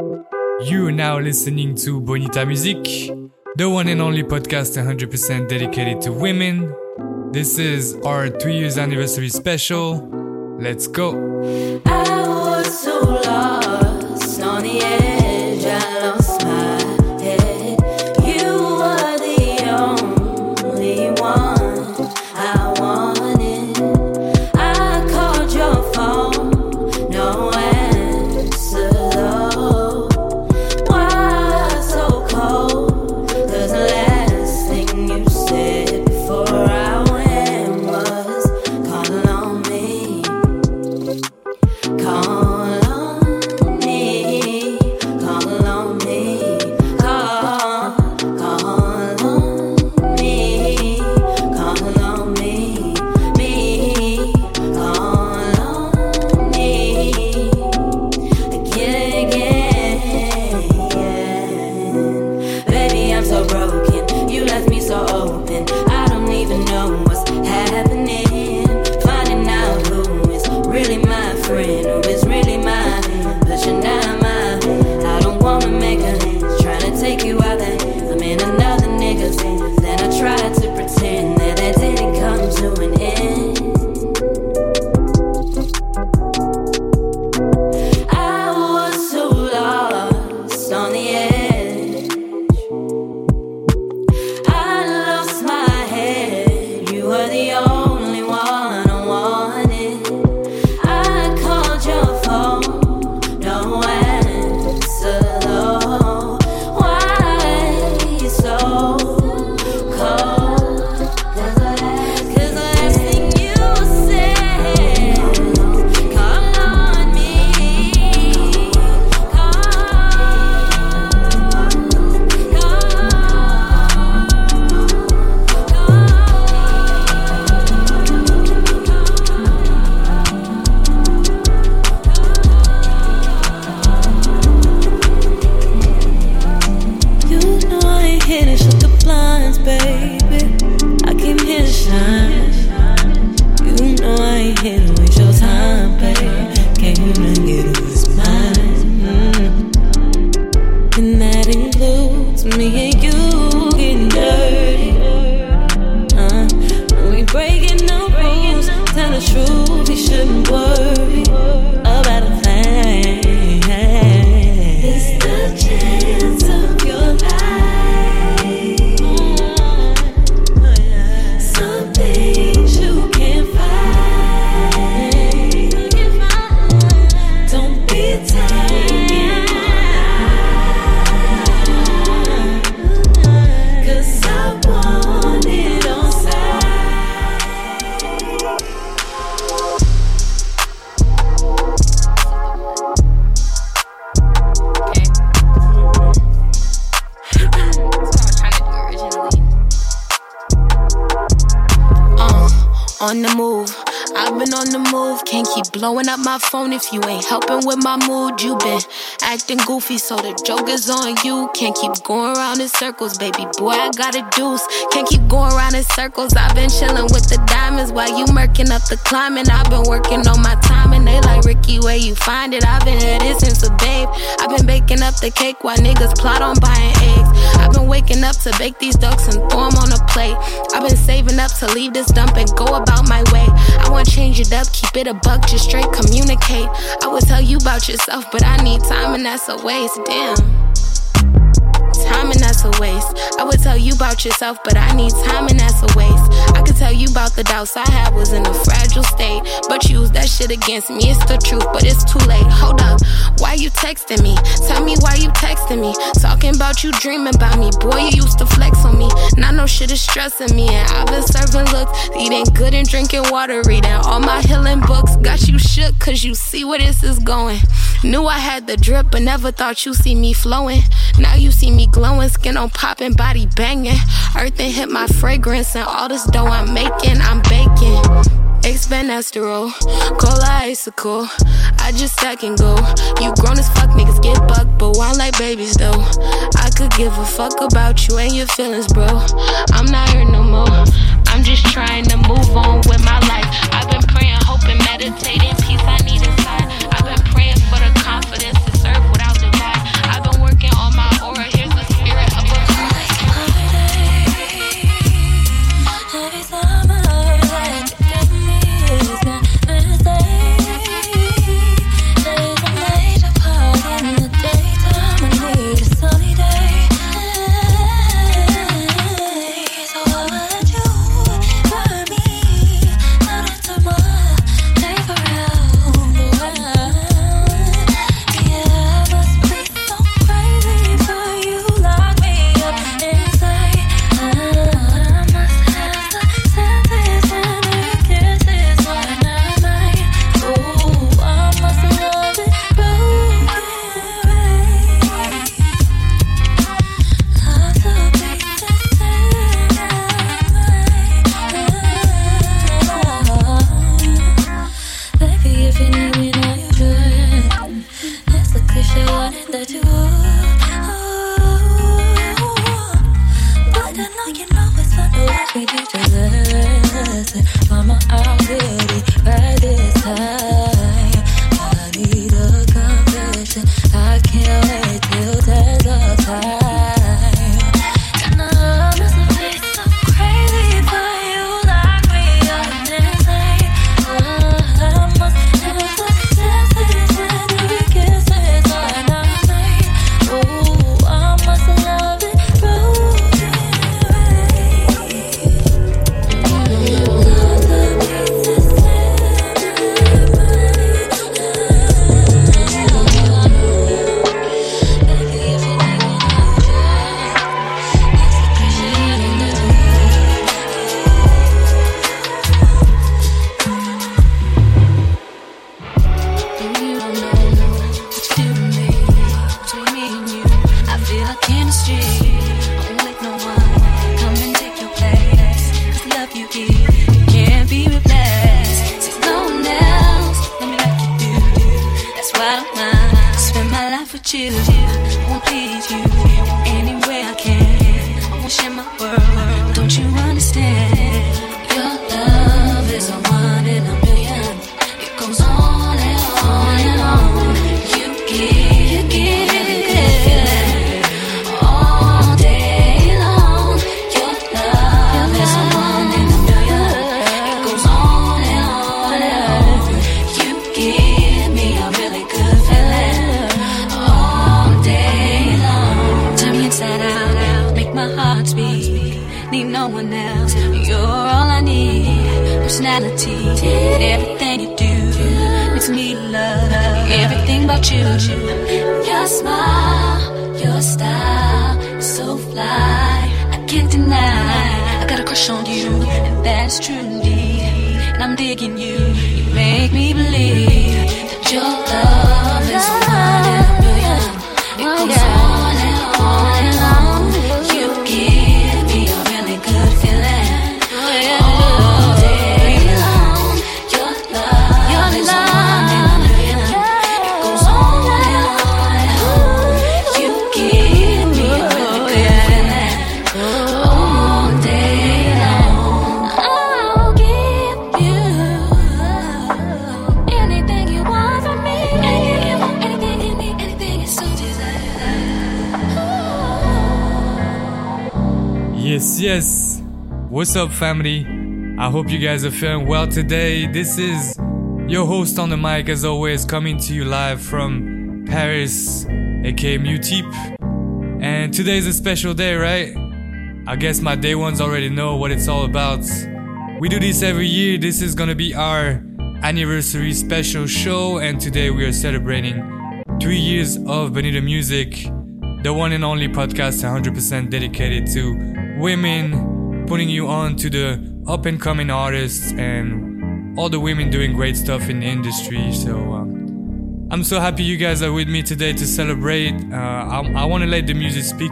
You are now listening to Bonita Music, the one and only podcast 100% dedicated to women. This is our three years anniversary special. Let's go. If you ain't helping with my mood. You been acting goofy, so the joke is on you. Can't keep going around in circles, baby boy. I got a deuce. Can't keep going around in circles. I've been chilling with the diamonds while you murking up the climbing. I've been working on my time, and they like Ricky, where you find it? I've been at it since a babe. I've been baking up the cake while niggas plot on buying eggs. I've been waking up to bake these ducks and throw them on a plate. I've been saving up to leave this dump and go about my way. I it up, keep it a buck, just straight communicate. I would tell you about yourself, but I need time and that's a waste. Damn. Time and that's a waste. I would tell you about yourself, but I need time and that's a waste. I could tell you about the doubts I had was in a fragile state. But you use that shit against me. It's the truth, but it's too late. Hold up. Why you texting me? Tell me why you texting me. Talking about you dreaming about me. Boy, you used to flex on me. Now no shit is stressing me. And I've been serving looks, eating good and drinking water, reading all my healing books. Got you shook, cause you see where this is going. Knew I had the drip, but never thought you see me flowing. Now you see me glowing, skin on popping, body banging. Earth and hit my fragrance, and all this dough I'm making, I'm baking. Expand esterol, cola icicle. I just stack and go. You grown as fuck, niggas get bucked, but wine like babies though. I could give a fuck about you and your feelings, bro. I'm not here no more. I'm just trying to move on with my life. I've been praying, hoping, meditating, peace I need speak. Need no one else. You're all I need. Personality, and everything you do makes me love everything about you. Your smile, your style, is so fly. I can't deny. I got a crush on you, and that's true indeed. And I'm digging you. You make me believe that your love is one in a million. It goes on What's up, family? I hope you guys are feeling well today. This is your host on the mic, as always, coming to you live from Paris, aka Mutip. And today's a special day, right? I guess my day ones already know what it's all about. We do this every year. This is gonna be our anniversary special show, and today we are celebrating three years of Bonita Music, the one and only podcast 100% dedicated to women, putting you on to the up and coming artists and all the women doing great stuff in the industry. So um, I'm so happy you guys are with me today to celebrate. Uh, I, I want to let the music speak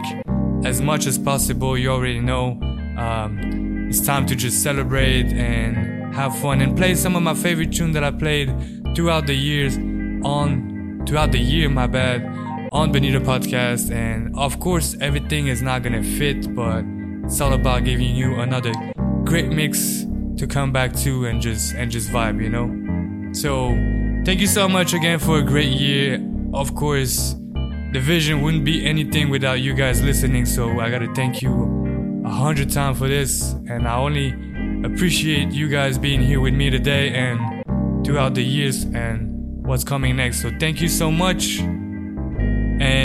as much as possible. You already know. Um, it's time to just celebrate and have fun and play some of my favorite tunes that I played throughout the years on throughout the year. My bad on Bonita podcast, and of course everything is not gonna fit, but it's all about giving you another great mix to come back to and just and just vibe, you know. So thank you so much again for a great year. Of course, the vision wouldn't be anything without you guys listening. So I gotta thank you a hundred times for this, and I only appreciate you guys being here with me today and throughout the years and what's coming next. So thank you so much.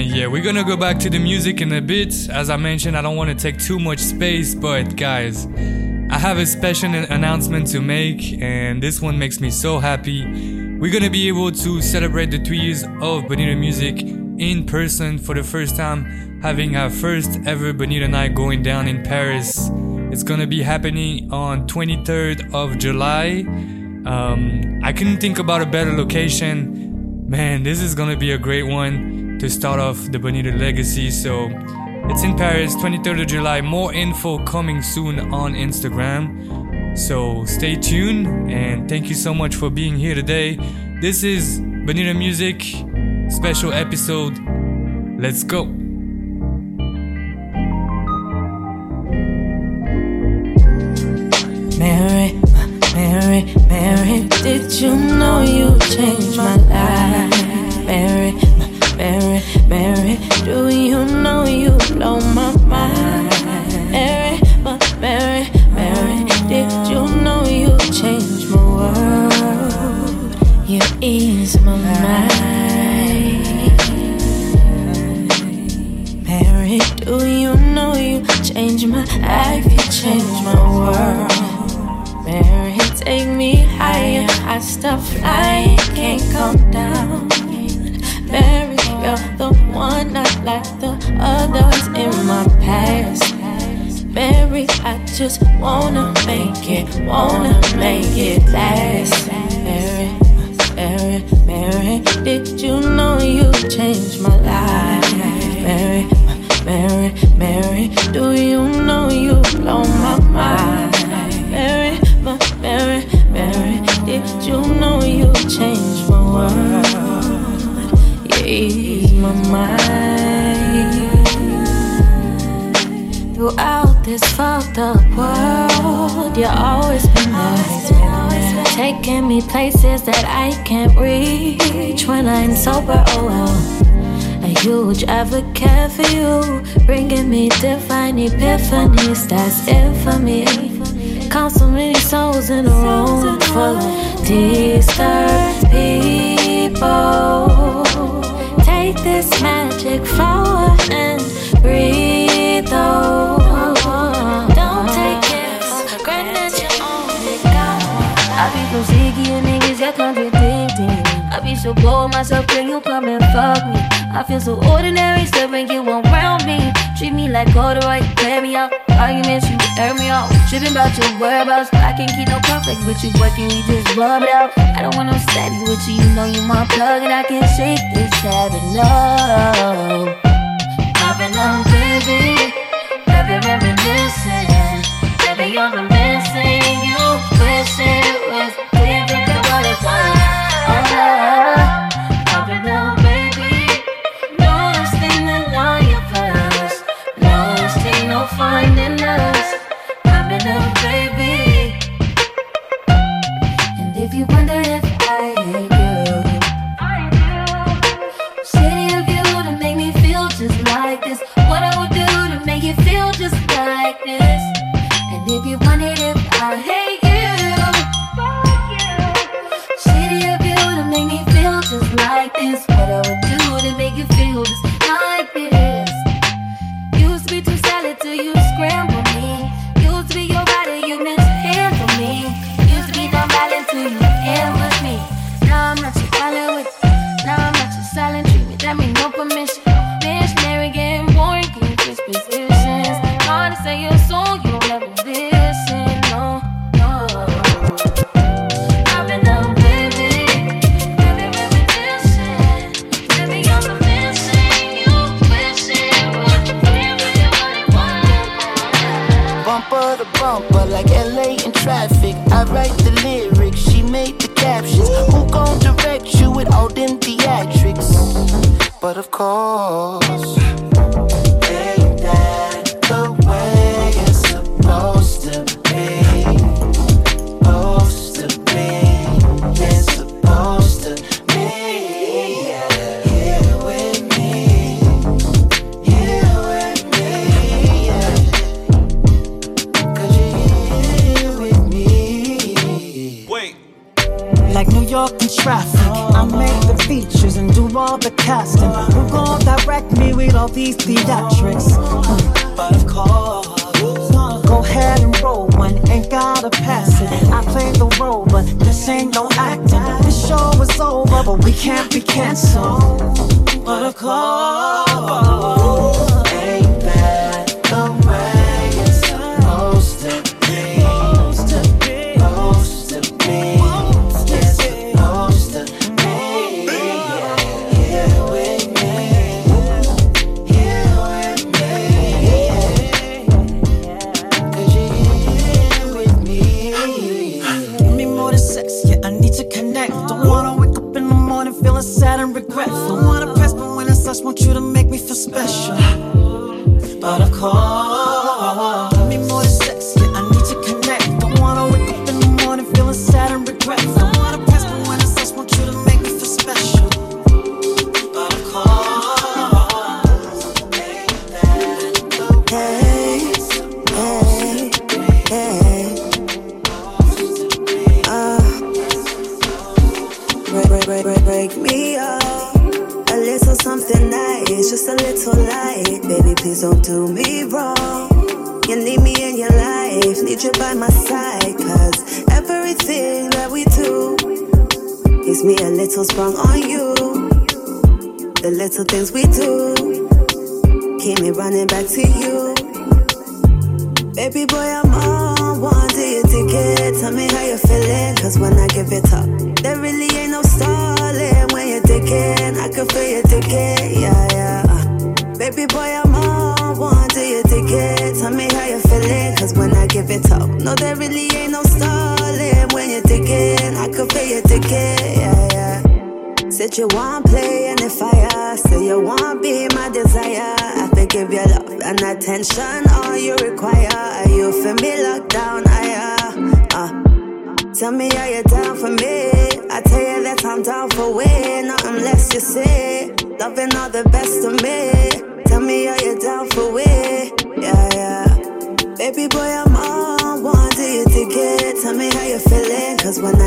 And yeah, we're gonna go back to the music in a bit. As I mentioned, I don't want to take too much space, but guys, I have a special announcement to make, and this one makes me so happy. We're gonna be able to celebrate the three years of Bonita Music in person for the first time, having our first ever Bonita night going down in Paris. It's gonna be happening on 23rd of July. Um, I couldn't think about a better location. Man, this is gonna be a great one to start off the Bonita legacy. So it's in Paris, 23rd of July. More info coming soon on Instagram. So stay tuned and thank you so much for being here today. This is Bonita Music special episode Let's go. Mary, Mary, Mary, did you know you changed my life? Mary, Mary, Mary, do you know you blow my mind? Mary, Mary, Mary, did you know you changed my world? You ease my mind. Mary, do you know you changed my life? You changed my world. Mary, take me higher. I stop flying, can't come down. Mary, like the others in my past. Mary, I just wanna make it, wanna make it last. Mary, Mary, Mary, did you know you changed my life? Mary, Mary, Mary, do you know you blow my mind? Mary, Mary, Mary, did you know you changed my world? Ease my mind. Throughout this fucked up world, you always been there. Taking me places that I can't reach when I'm sober. Oh well. A huge advocate for you, bringing me divine epiphanies. That's it for me. Count so many souls in a room full of disturbed people. This magic flower and breathe. Oh, So bored myself, can you come and fuck me? I feel so ordinary, when you around me. Treat me like corduroy, play me out. Arguments, you air me out. Tripping about your whereabouts. I can't keep no conflict with you, boy, can we just rub it out? I don't want no steady with you, you know you my plug, and I can't shake this habit, no. I've been on busy, baby, reminiscing. Baby, you're missing,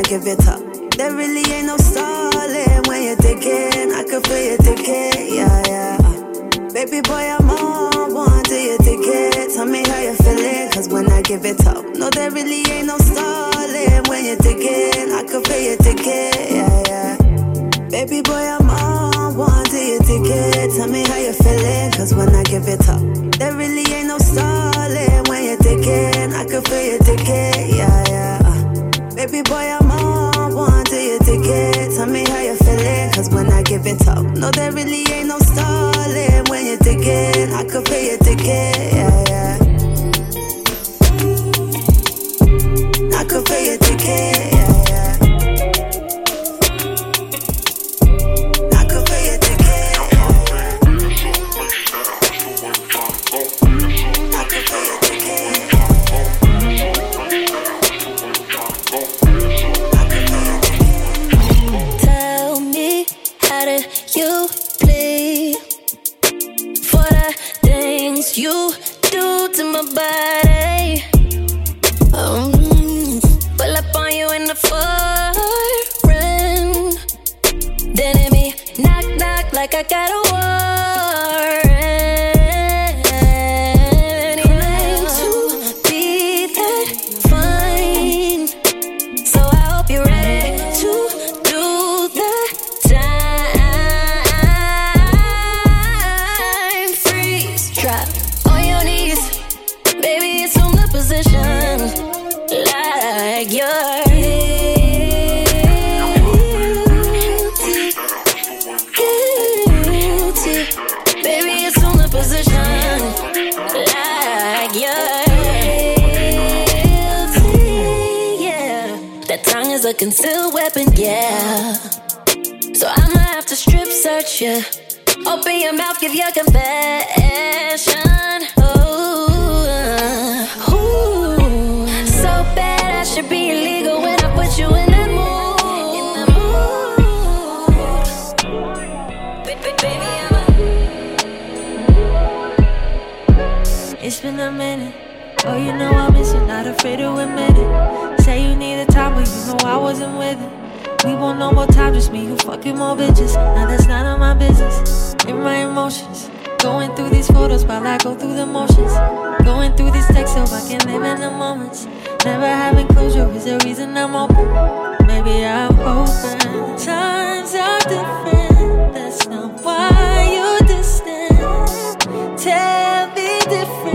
give it up, there really ain't no stalling. When you're digging, I can feel you digging. Yeah, yeah. Baby boy, I'm on one. Do you dig? Tell me how you feeling. Cause when I give it up, no, there really ain't no stalling. When you're digging, I can feel you digging. Yeah, yeah. Baby boy, I'm on one. Do you dig? Tell me how you feeling. Cause when I give it up, there really ain't no stalling. When you're digging, I can feel you digging. Yeah, yeah. Baby boy, I'm on one. Do you dig it? Tell me how you feeling. Cause when I give it up, no, there really ain't no stalling. When you're digging, I can feel you digging. Yeah, yeah. I can feel you digging. Like you're. Yeah, that tongue is a concealed weapon. Yeah. So I'ma have to strip search you. Open your mouth, give your confession. Ooh, uh, ooh. So bad I should be been a minute. Oh, you know I miss you, not afraid to admit it. Say you needed time, but you know I wasn't with it. We want no more time, just me, you fucking more bitches. Now that's none of my business. In my emotions. Going through these photos while I go through the motions. Going through these texts so I can live in the moments. Never having closure is the reason I'm open. Maybe I'm open. Times are different. That's not why you're distant. Tell me different.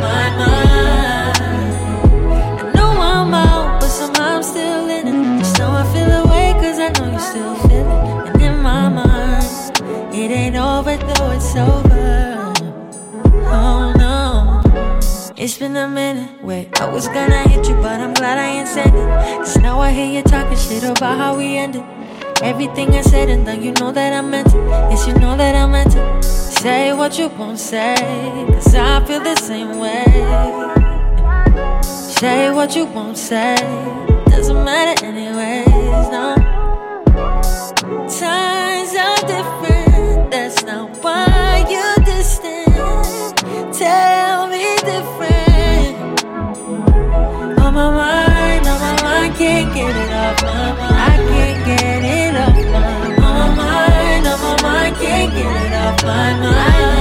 my mind. I know I'm out, but somehow I'm still in it. I feel I know you still it. And in my mind, it ain't over, though it's over. Oh no. It's been a minute, wait. I was gonna hit you, but I'm glad I ain't sent it. Cause now I hear you talking shit about how we ended. Everything I said and done, you know that I meant it. Yes, you know that I meant it. Say what you won't say, cause I feel the same way. Say what you won't say, doesn't matter anyways, no. Times are different, that's not why you're distant. Tell me different. On my mind, on my mind, can't get it off my mind. my mind.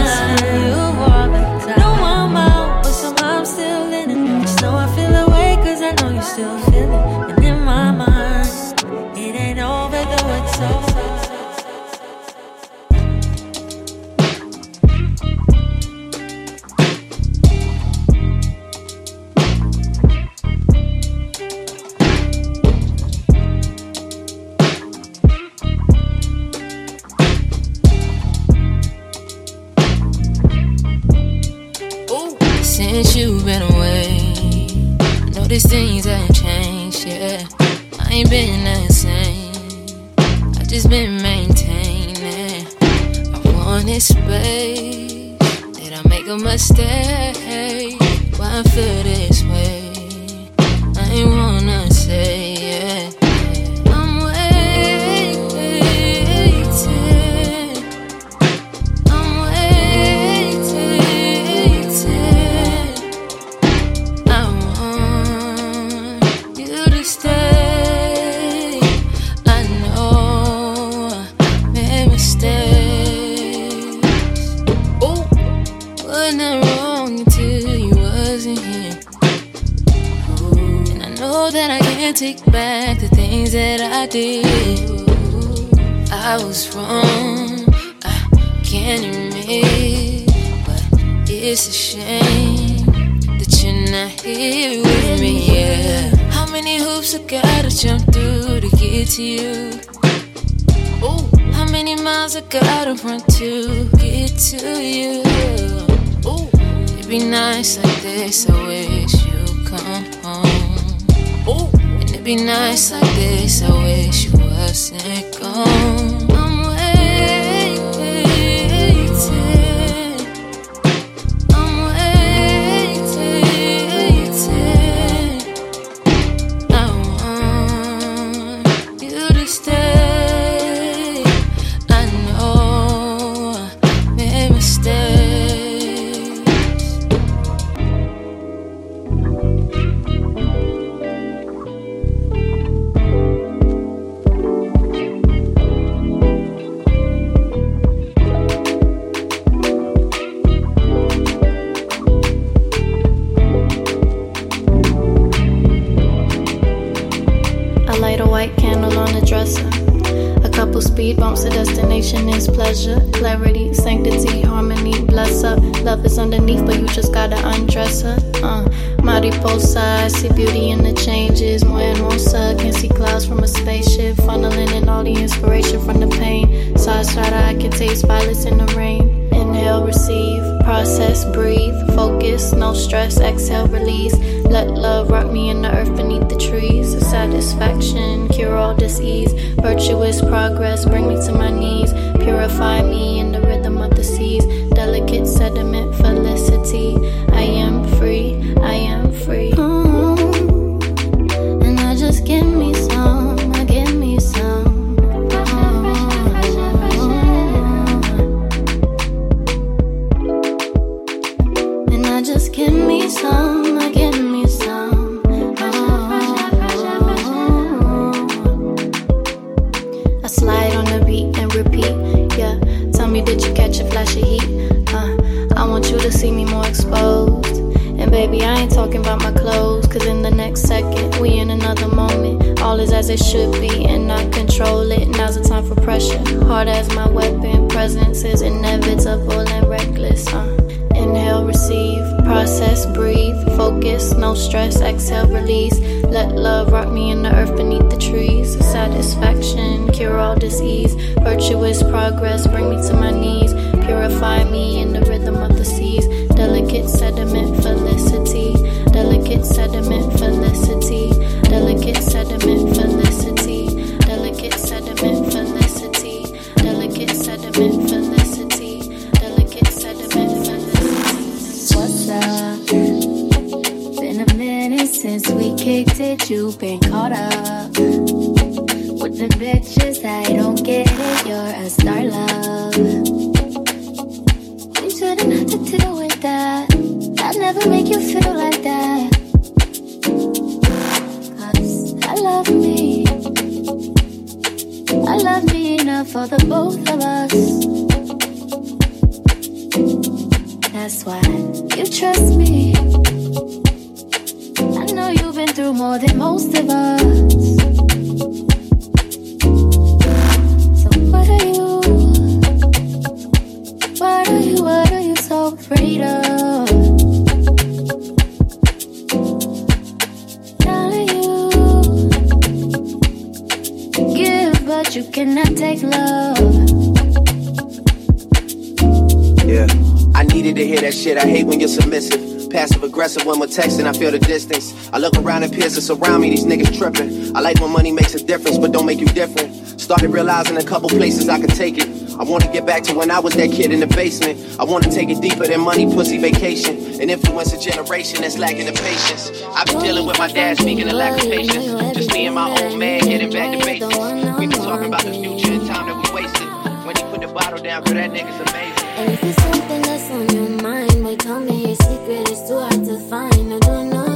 nights like this, I wish you'd come home. Ooh. And it'd be nice like this, I wish you wasn't gone. see me more exposed. And baby, I ain't talking about my clothes, cause in the next second, we in another moment. All is as it should be, and I control it. Now's the time for pressure. Hard as my weapon, presence is inevitable and reckless. Uh. Inhale, receive, process, breathe, focus, no stress, exhale, release. Let love rock me in the earth beneath the trees. Satisfaction, cure all disease. Virtuous progress, bring me to my knees. Purify me in the rhythm of the seas. Delicate sediment, felicity. Delicate sediment, felicity. Delicate sediment, felicity. Delicate sediment, felicity. Delicate sediment, felicity. Delicate sediment, felicity. What's up? Been a minute since we kicked it. You've been caught up. around me, these niggas tripping. I like when money makes a difference, but don't make you different. Started realizing a couple places I could take it. I wanna get back to when I was that kid in the basement. I wanna take it deeper than money, pussy vacation. And influence a generation that's lacking the patience. I've been dealing with my dad speaking of lack of patience. Just me and my old man getting back to basics. We been talking about the future and time that we wasted. When he put the bottle down, for that nigga's amazing. And if it's something that's on your mind, boy, tell me your secret is too hard to find. I don't know.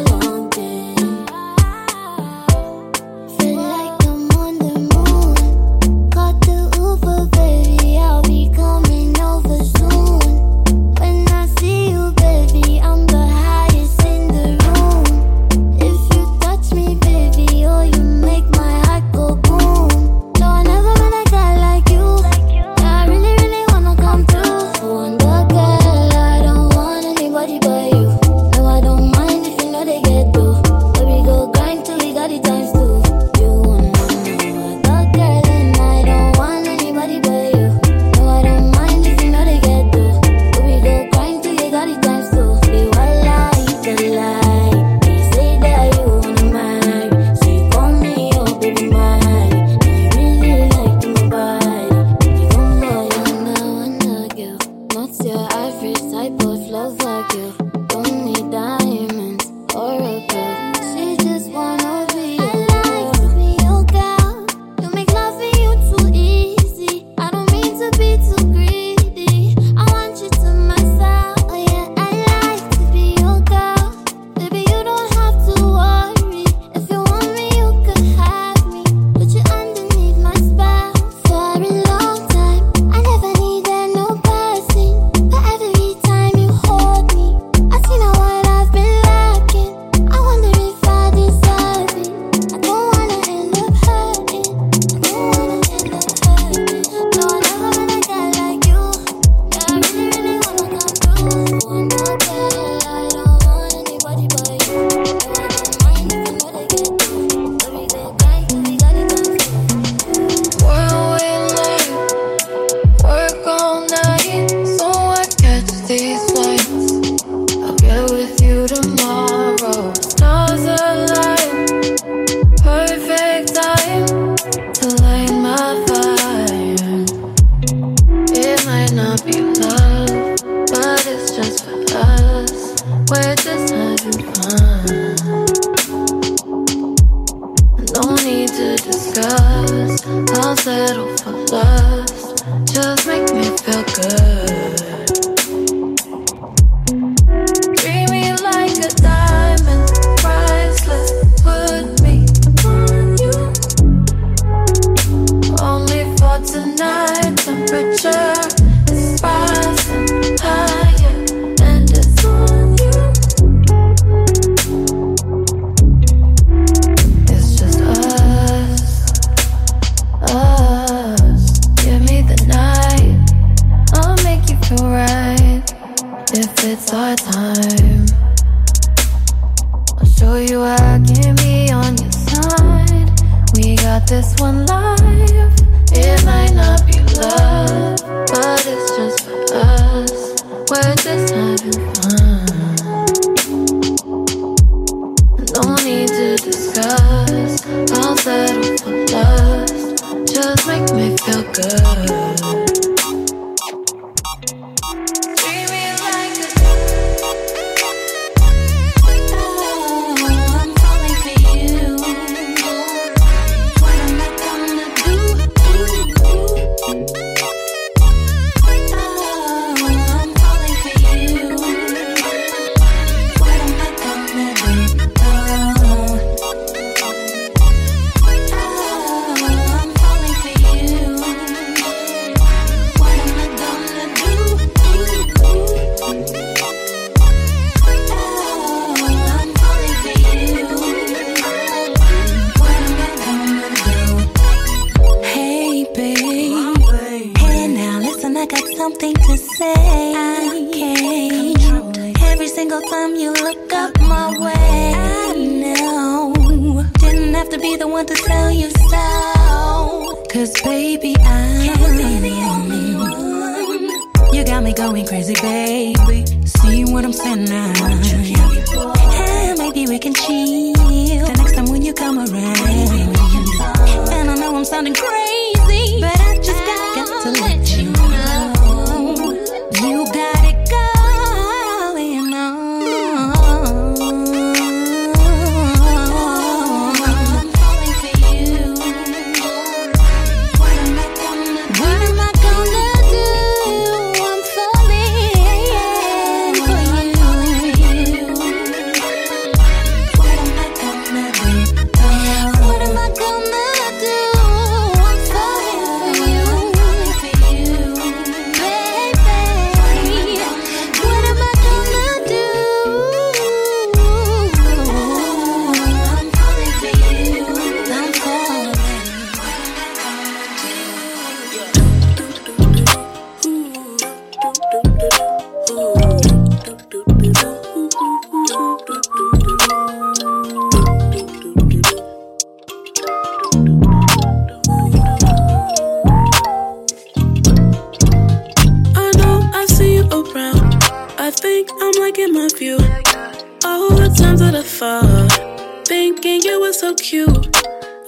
cute.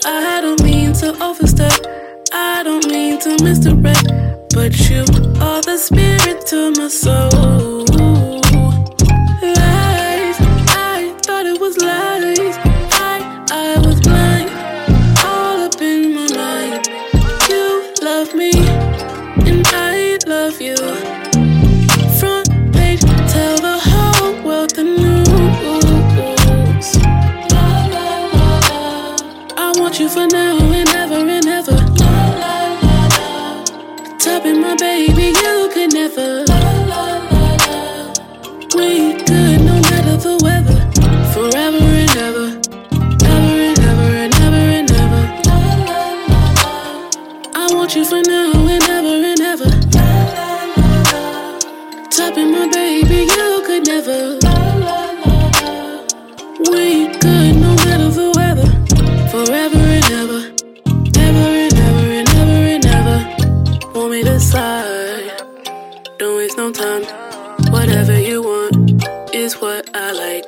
I don't mean to overstep, I don't mean to misdirect, but you are the spirit to my soul. together. We good no matter the weather. Forever time. Whatever you want is what I like.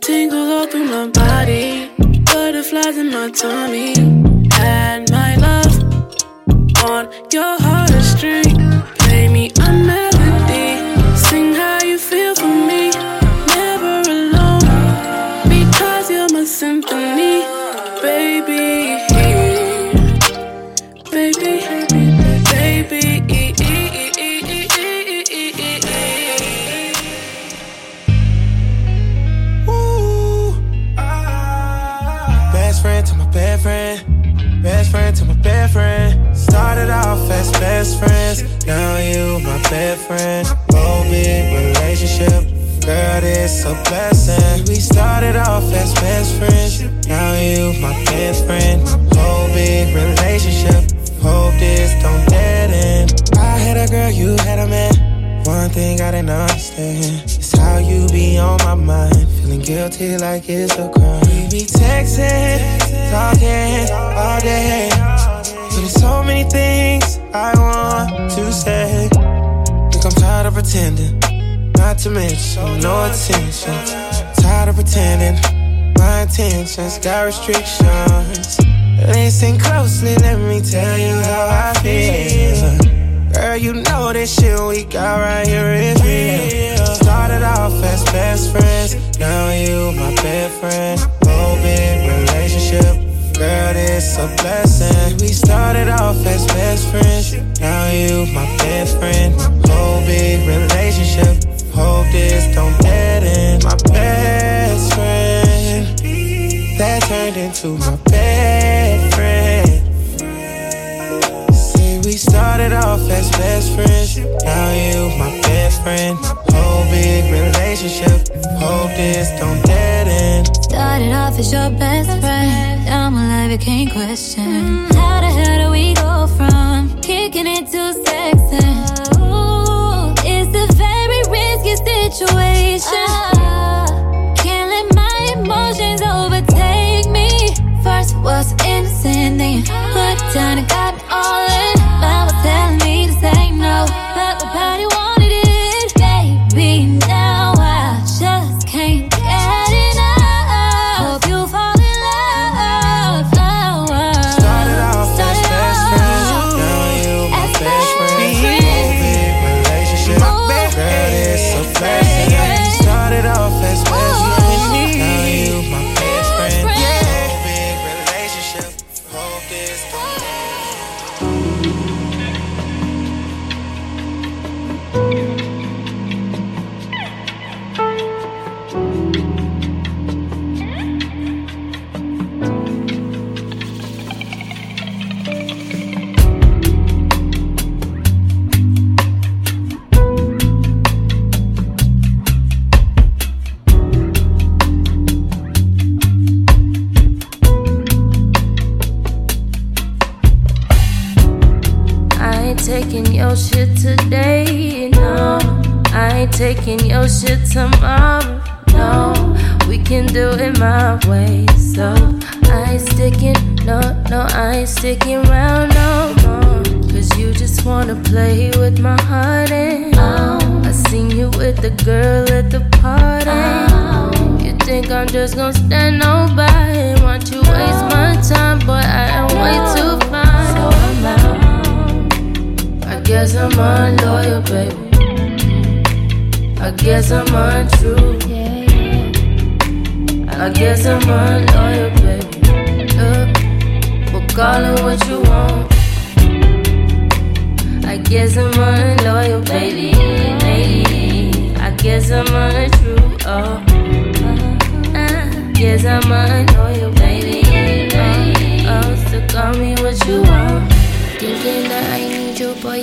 Tingles all through my body, butterflies in my tummy. And my love on your heart string. Play me a melody. friend to my bad friend. Best friend to my bad friend. Started off as best friends. Now you my bad friend. Whole big relationship. Girl, it's a blessing. We started off as best friends. Now you my best friend. Whole big relationship. Hope this don't dead end. I had a girl, you had a man thing I didn't understand It's how you be on my mind. Feeling guilty like it's a crime. We be texting, talking all day. But there's so many things I want to say. Think I'm tired of pretending. Not to mention, no attention. Tired of pretending. My intentions got restrictions. Listen closely, let me tell you how I feel. Girl, you know this shit we got right here is real. Started off as best friends, now you my best friend. Big relationship. Girl, this a blessing. We started off as best friends. Now you my best friend. Whole big relationship. Hope this don't dead end. My best friend. That turned into my best we started off as best friends. Now you my best friend. Whole big relationship. Hope this don't dead end. Started off as your best friend. Now my life became question. How the hell do we go from kicking it to sex? Ooh, it's a very risky situation. Can't let my emotions overtake me. First was innocent, then put down and got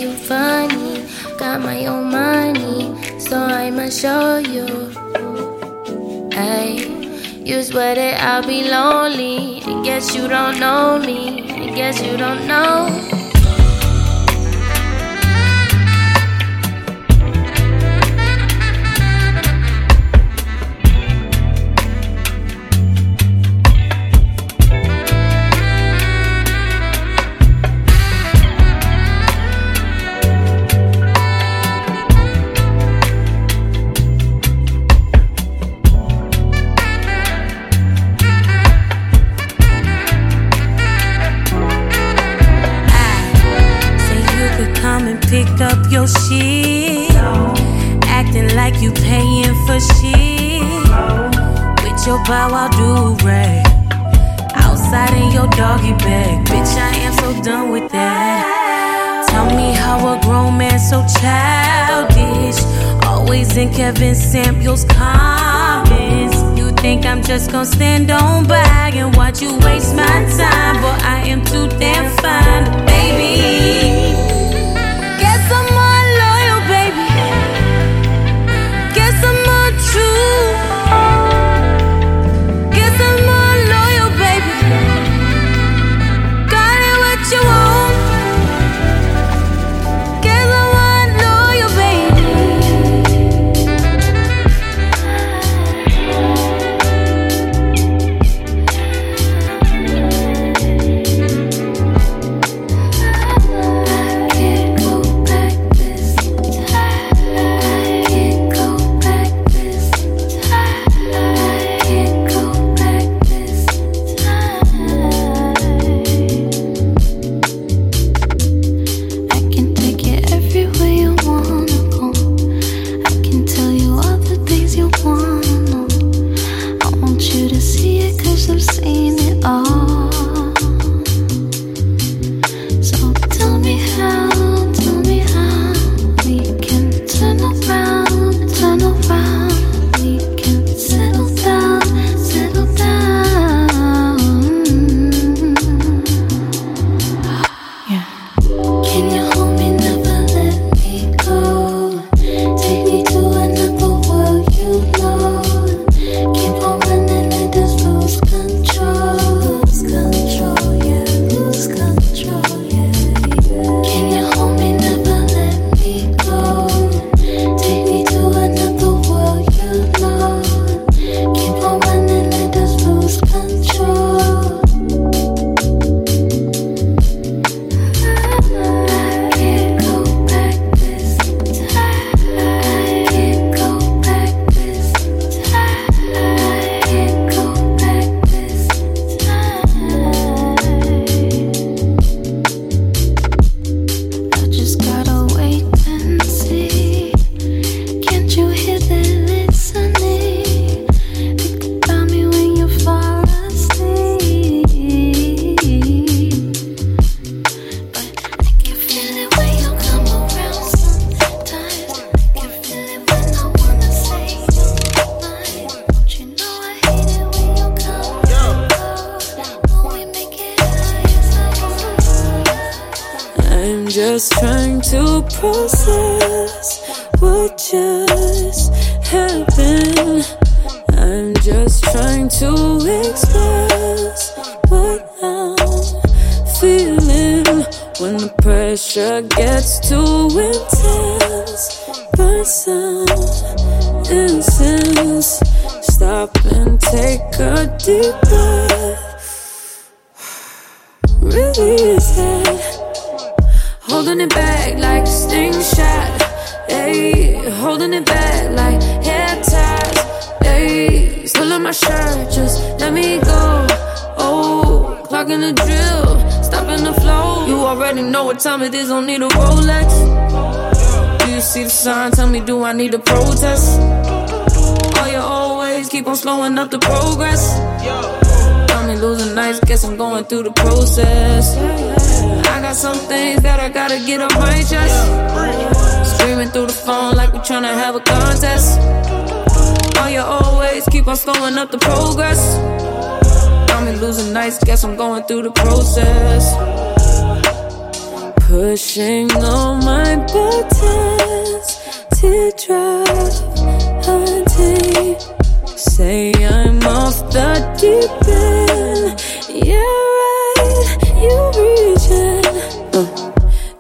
you, funny. Got my own money, so I'ma show you. Hey, you swear that I'll be lonely. I guess you don't know me. I guess you don't know. Bow wow do rag. Outside in your doggy bag. Bitch, I am so done with that. Tell me how a grown man so childish. Always in Kevin Samuels comments. You think I'm just gonna stand on by and watch you waste my time? But I am too damn fine, baby. Feeling when the pressure gets too intense. Burn some incense. Stop and take a deep breath. Is that holding it back like a sting shot? Hey, holding it back like hair ties. Hey, still on my shirt, just let me go. Oh, clocking the drill, stopping the flow. You already know what time it is, don't need a Rolex. Do you see the sign? Tell me, do I need a protest? All you always keep on slowing up the progress. Got me losing nights, guess I'm going through the process. I got some things that I gotta get off my chest. Screaming through the phone like we tryna have a contest. All you always keep on slowing up the progress. Me losing nights, guess I'm going through the process. Pushing all my buttons, teardrop hunting. Say I'm off the deep end. Yeah, right, you reaching. Uh,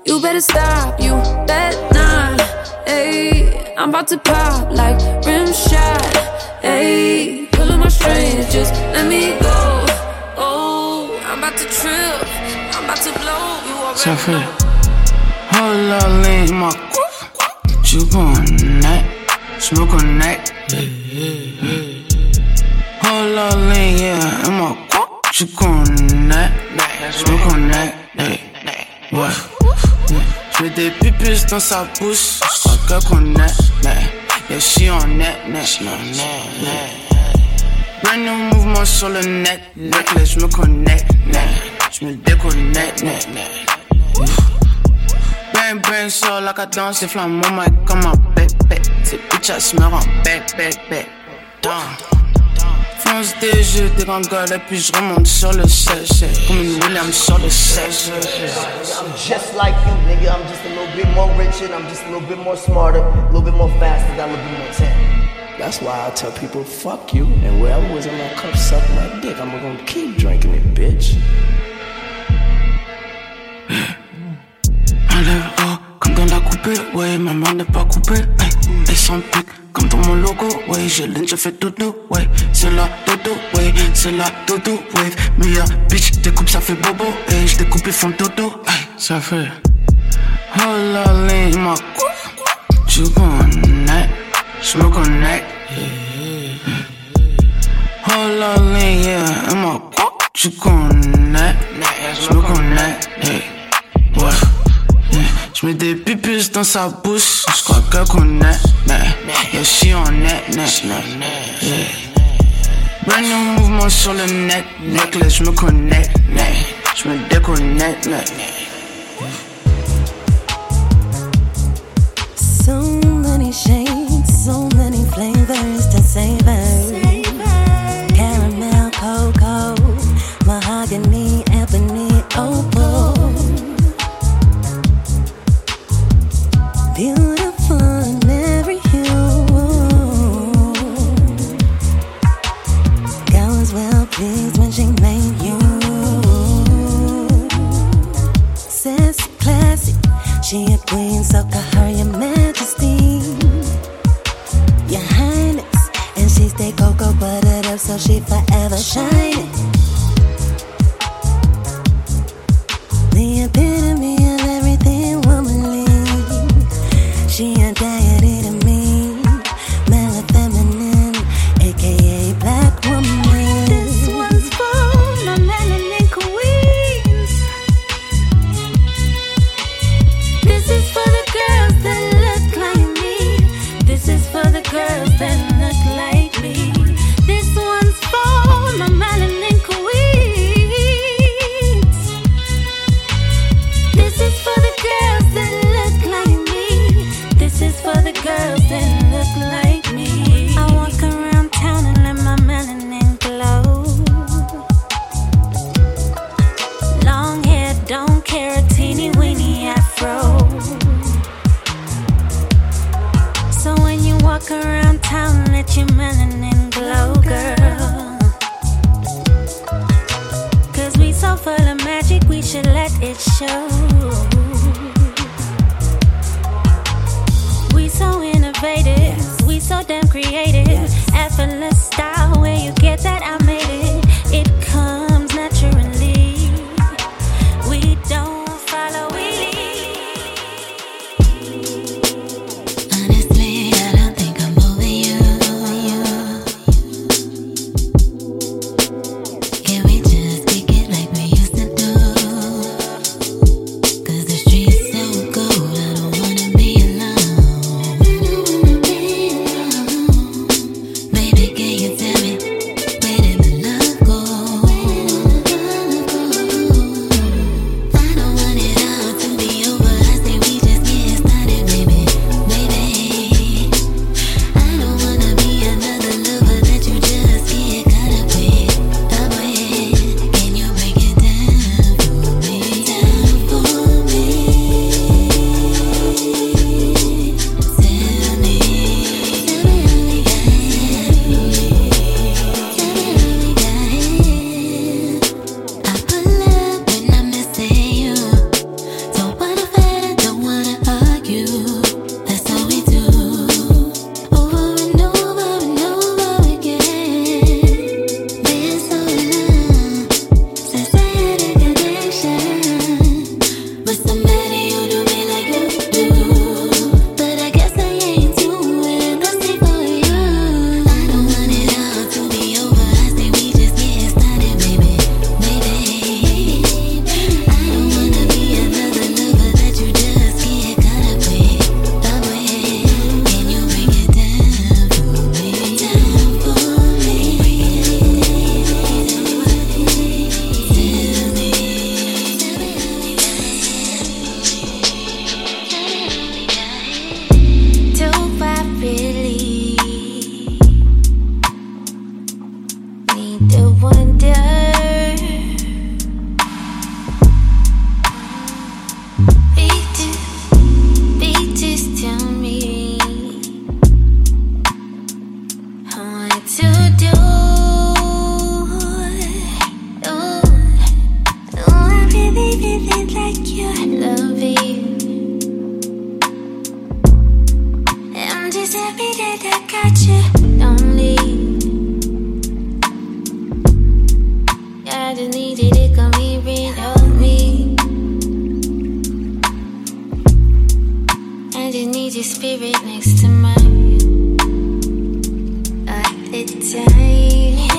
you better stop, you bet not. Hey, I'm about to pop like rim shot. Hey, pulling my strings, just let me go. Already fait know. Hold up, lean my You connect, smoke connect. Hold up, lean, yeah, in my You connect, smoke on connect. Ouais. Je mets des pupus dans sa bouche, je crois qu'elle connaît. Yeah, she on net, net, net, net. Brand new mouvement sur le net, necklace, je me connecte. Je me déconnecte, net, net. Bang bang sur la cadence, c'est flammes, mon mic comme un bébé. Ces bitches me rendent bec, bec, bec. Fonce des jeux, des gangales, et puis je remonte sur le sèche. Comme une Williams sur le sèche. I'm just like you, nigga. I'm just a little bit more richer. I'm just a little bit more smarter, a little bit more faster, a little bit more talent. That's why I tell people, fuck you, and whoever was in my cup suck my dick. I'm gonna keep drinking it, bitch. Enlève oh, comme dans la coupée, ouais, ma main n'est pas coupée, hey, elle s'en pique, comme dans mon logo, ouais, je l'aime, je fais dodo, ouais, c'est la dodo, ouais, c'est la dodo, wave, meilleur bitch, découpe, ça fait bobo, et je découpe, ils font dodo, hey, ça fait, oh la ligne, ma tu je me connecte, oh la ligne, yeah, et ma tu connectes, je me connecte, hey, ouais. Je mets des pupus dans sa bouche, je crois qu'elle connaît, mais yeah, she on net, net, net, yeah. Brand new mouvement sur le net, necklace, je me connecte, net, je me déconnecte, net. So many shades, so many flavors to savor. Caramel, cocoa, mahogany, ebony, opal. Beautiful in every hue. God well pleased when she made you. Sassy, classy, she a queen, so call her your majesty. So she forever shining. kind need your spirit next to mine. All the time.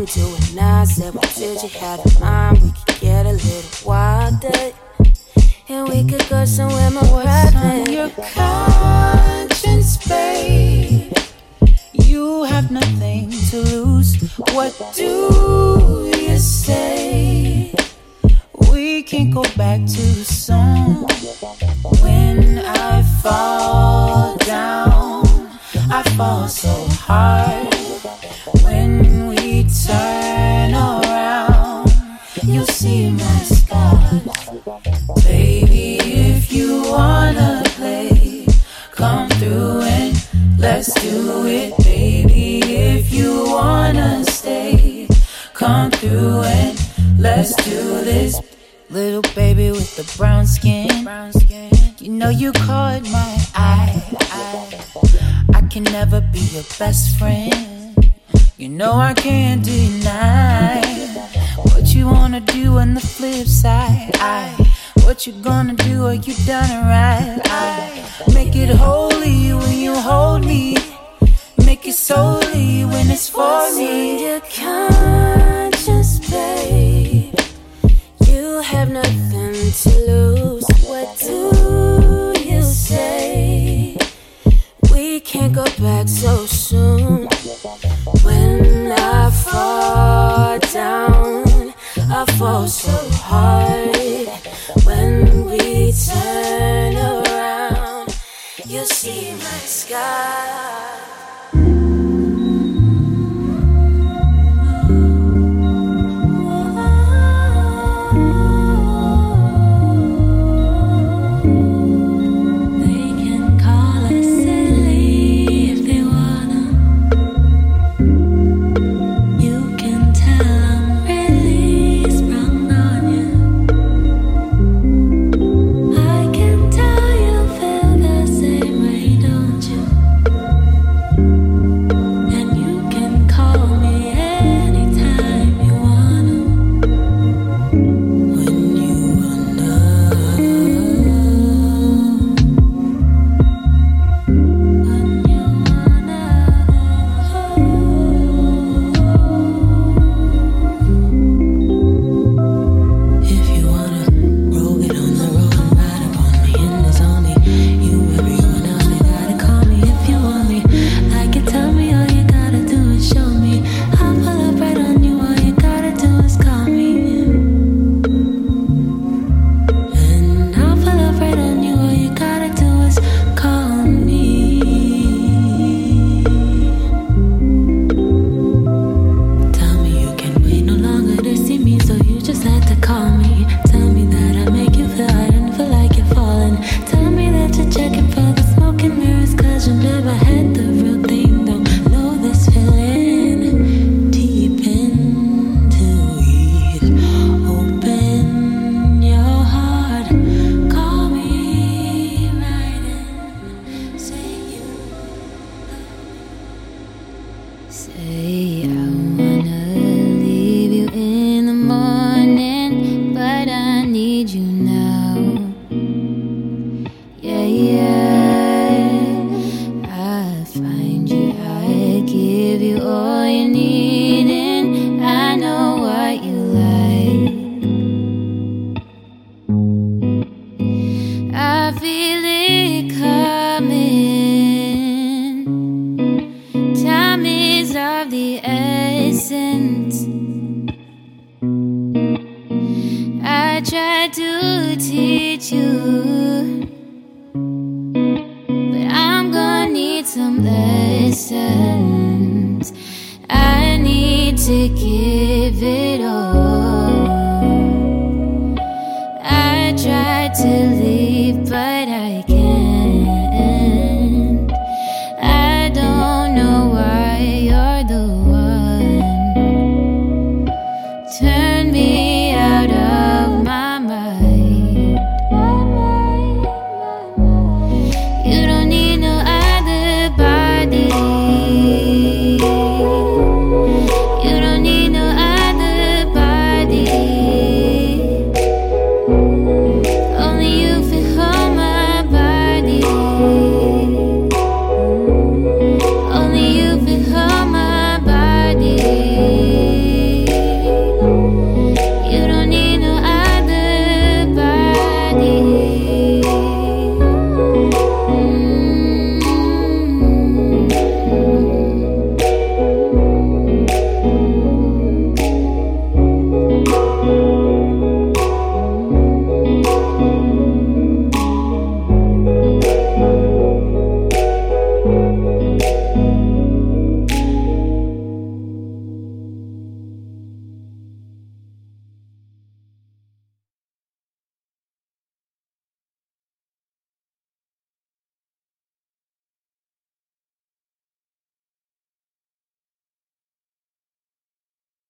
I'm doing. I said, What did you have in mind? We could get a little wilder. And we could go somewhere more private. your conscience, babe? You have nothing to lose. What do you say? We can't go back too soon. When I fall down, I fall so hard. it. Let's do this. Little baby with the brown skin. Brown skin. You know you caught my eye. I, I can never be your best friend. You know I can't deny what you wanna do on the flip side. I, what you gonna do? Are you done right? I make it holy when you hold me. Make it solely when it's for me. You can't just play. You have nothing to lose. What do you say? We can't go back so soon. When I fall down, I fall so hard. When we turn around, you'll see my sky.